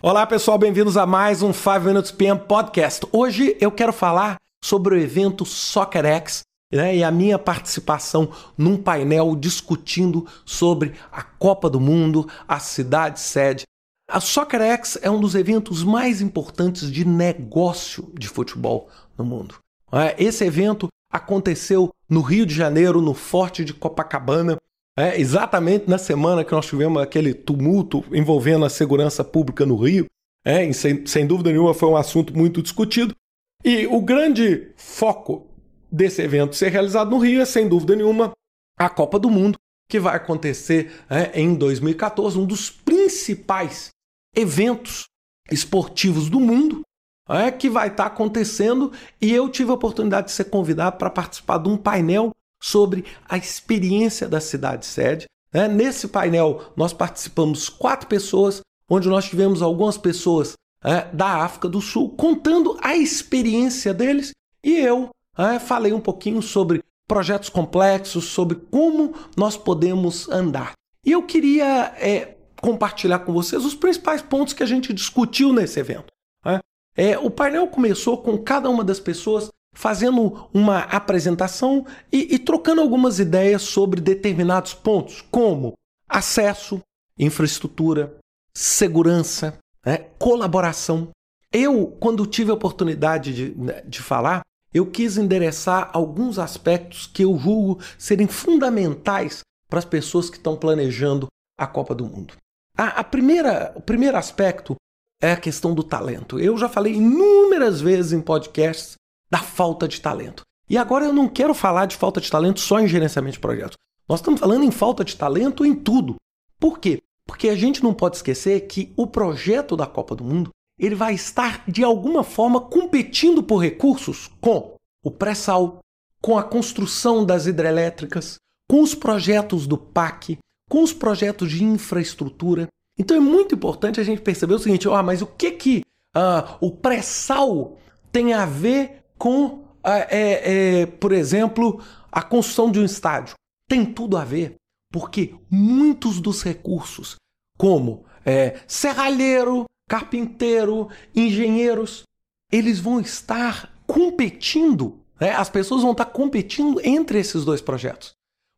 Olá pessoal, bem-vindos a mais um 5 Minutes PM Podcast. Hoje eu quero falar sobre o evento SoccerX né, e a minha participação num painel discutindo sobre a Copa do Mundo, a cidade sede. A SoccerX é um dos eventos mais importantes de negócio de futebol no mundo. É, esse evento aconteceu no Rio de Janeiro, no Forte de Copacabana, é, exatamente na semana que nós tivemos aquele tumulto envolvendo a segurança pública no Rio. É, sem, sem dúvida nenhuma foi um assunto muito discutido. E o grande foco desse evento ser realizado no Rio é, sem dúvida nenhuma, a Copa do Mundo, que vai acontecer é, em 2014, um dos principais eventos esportivos do mundo, é, que vai estar acontecendo. E eu tive a oportunidade de ser convidado para participar de um painel sobre a experiência da cidade sede. É, nesse painel, nós participamos quatro pessoas, onde nós tivemos algumas pessoas é, da África do Sul contando a experiência deles e eu é, falei um pouquinho sobre projetos complexos, sobre como nós podemos andar. E eu queria é, compartilhar com vocês os principais pontos que a gente discutiu nesse evento. É. é, o painel começou com cada uma das pessoas fazendo uma apresentação e, e trocando algumas ideias sobre determinados pontos, como acesso, infraestrutura, segurança, né, colaboração. Eu, quando tive a oportunidade de, né, de falar, eu quis endereçar alguns aspectos que eu julgo serem fundamentais para as pessoas que estão planejando a Copa do Mundo. A, a, primeira, o primeiro aspecto é a questão do talento. Eu já falei inúmeras vezes em podcasts da falta de talento. E agora eu não quero falar de falta de talento só em gerenciamento de projetos. Nós estamos falando em falta de talento em tudo. Por quê? Porque a gente não pode esquecer que o projeto da Copa do Mundo ele vai estar de alguma forma competindo por recursos com o pré-sal, com a construção das hidrelétricas, com os projetos do PAC, com os projetos de infraestrutura. Então é muito importante a gente perceber o seguinte: ah, mas o que que uh, o pré-sal tem a ver com, uh, é, é, por exemplo, a construção de um estádio? Tem tudo a ver, porque muitos dos recursos, como é, serralheiro, carpinteiro, engenheiros, eles vão estar competindo, né? as pessoas vão estar competindo entre esses dois projetos.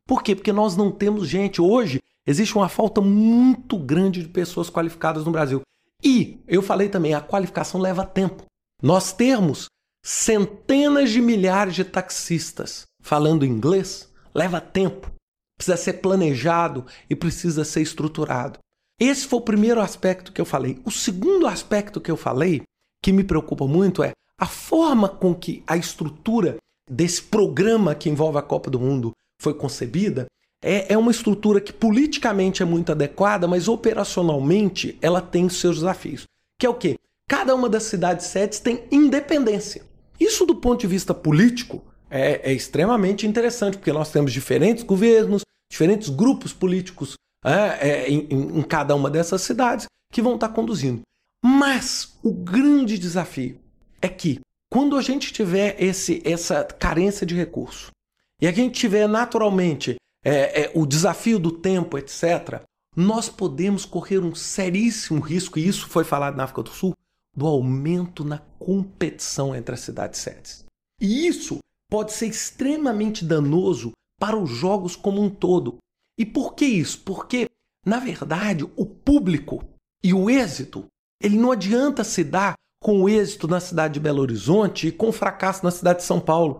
Por quê? Porque nós não temos gente. Hoje existe uma falta muito grande de pessoas qualificadas no Brasil. E eu falei também, a qualificação leva tempo. Nós temos centenas de milhares de taxistas falando inglês leva tempo. Precisa ser planejado e precisa ser estruturado. Esse foi o primeiro aspecto que eu falei. O segundo aspecto que eu falei, que me preocupa muito, é a forma com que a estrutura desse programa que envolve a Copa do Mundo foi concebida. É, é uma estrutura que politicamente é muito adequada, mas operacionalmente ela tem seus desafios. Que é o quê? Cada uma das cidades sedes tem independência. Isso, do ponto de vista político, é, é extremamente interessante, porque nós temos diferentes governos, diferentes grupos políticos é, é, em, em cada uma dessas cidades que vão estar conduzindo. Mas o grande desafio é que quando a gente tiver esse, essa carência de recurso e a gente tiver naturalmente é, é, o desafio do tempo, etc., nós podemos correr um seríssimo risco, e isso foi falado na África do Sul, do aumento na competição entre as cidades sedes. E isso pode ser extremamente danoso para os jogos como um todo, e por que isso? Porque, na verdade, o público e o êxito, ele não adianta se dar com o êxito na cidade de Belo Horizonte e com o fracasso na cidade de São Paulo.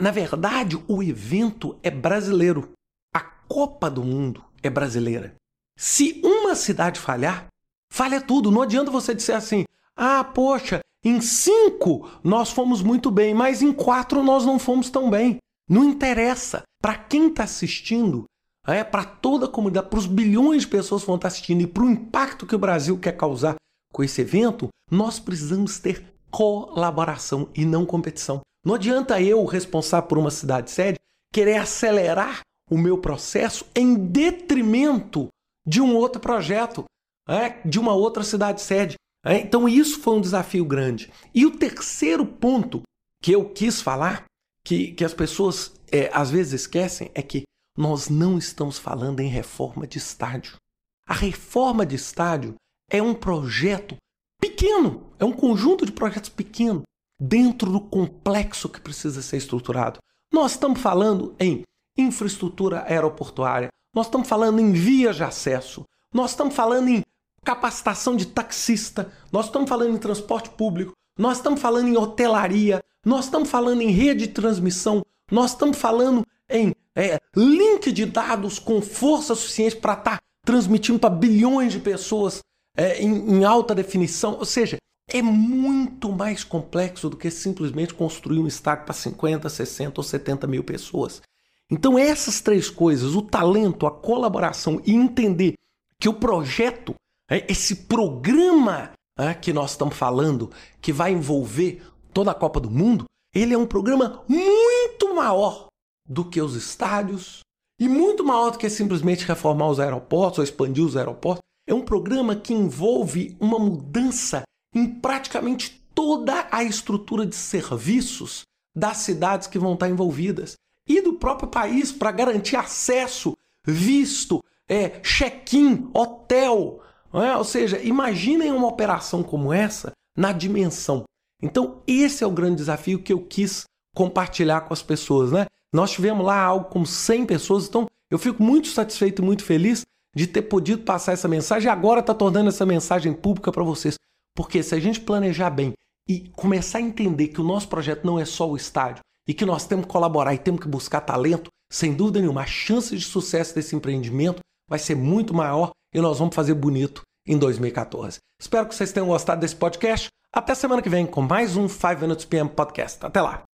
Na verdade, o evento é brasileiro. A Copa do Mundo é brasileira. Se uma cidade falhar, falha tudo. Não adianta você dizer assim: ah, poxa, em cinco nós fomos muito bem, mas em quatro nós não fomos tão bem. Não interessa. Para quem está assistindo, é, para toda a comunidade, para os bilhões de pessoas que vão estar assistindo e para o impacto que o Brasil quer causar com esse evento, nós precisamos ter colaboração e não competição. Não adianta eu, responsável por uma cidade sede, querer acelerar o meu processo em detrimento de um outro projeto, é, de uma outra cidade sede. É, então, isso foi um desafio grande. E o terceiro ponto que eu quis falar, que, que as pessoas é, às vezes esquecem, é que nós não estamos falando em reforma de estádio. A reforma de estádio é um projeto pequeno, é um conjunto de projetos pequeno dentro do complexo que precisa ser estruturado. Nós estamos falando em infraestrutura aeroportuária, nós estamos falando em vias de acesso, nós estamos falando em capacitação de taxista, nós estamos falando em transporte público, nós estamos falando em hotelaria, nós estamos falando em rede de transmissão, nós estamos falando em é, link de dados com força suficiente para estar tá transmitindo para bilhões de pessoas é, em, em alta definição. Ou seja, é muito mais complexo do que simplesmente construir um estádio para 50, 60 ou 70 mil pessoas. Então, essas três coisas, o talento, a colaboração e entender que o projeto, esse programa é, que nós estamos falando, que vai envolver toda a Copa do Mundo, ele é um programa muito maior do que os estádios e muito maior do que simplesmente reformar os aeroportos ou expandir os aeroportos. É um programa que envolve uma mudança em praticamente toda a estrutura de serviços das cidades que vão estar envolvidas e do próprio país para garantir acesso, visto, é, check-in, hotel. É? Ou seja, imaginem uma operação como essa na dimensão. Então, esse é o grande desafio que eu quis compartilhar com as pessoas. Né? Nós tivemos lá algo como 100 pessoas, então eu fico muito satisfeito e muito feliz de ter podido passar essa mensagem e agora está tornando essa mensagem pública para vocês. Porque se a gente planejar bem e começar a entender que o nosso projeto não é só o estádio e que nós temos que colaborar e temos que buscar talento, sem dúvida nenhuma, a chance de sucesso desse empreendimento vai ser muito maior e nós vamos fazer bonito em 2014. Espero que vocês tenham gostado desse podcast. Até semana que vem com mais um 5 Minutes PM Podcast. Até lá!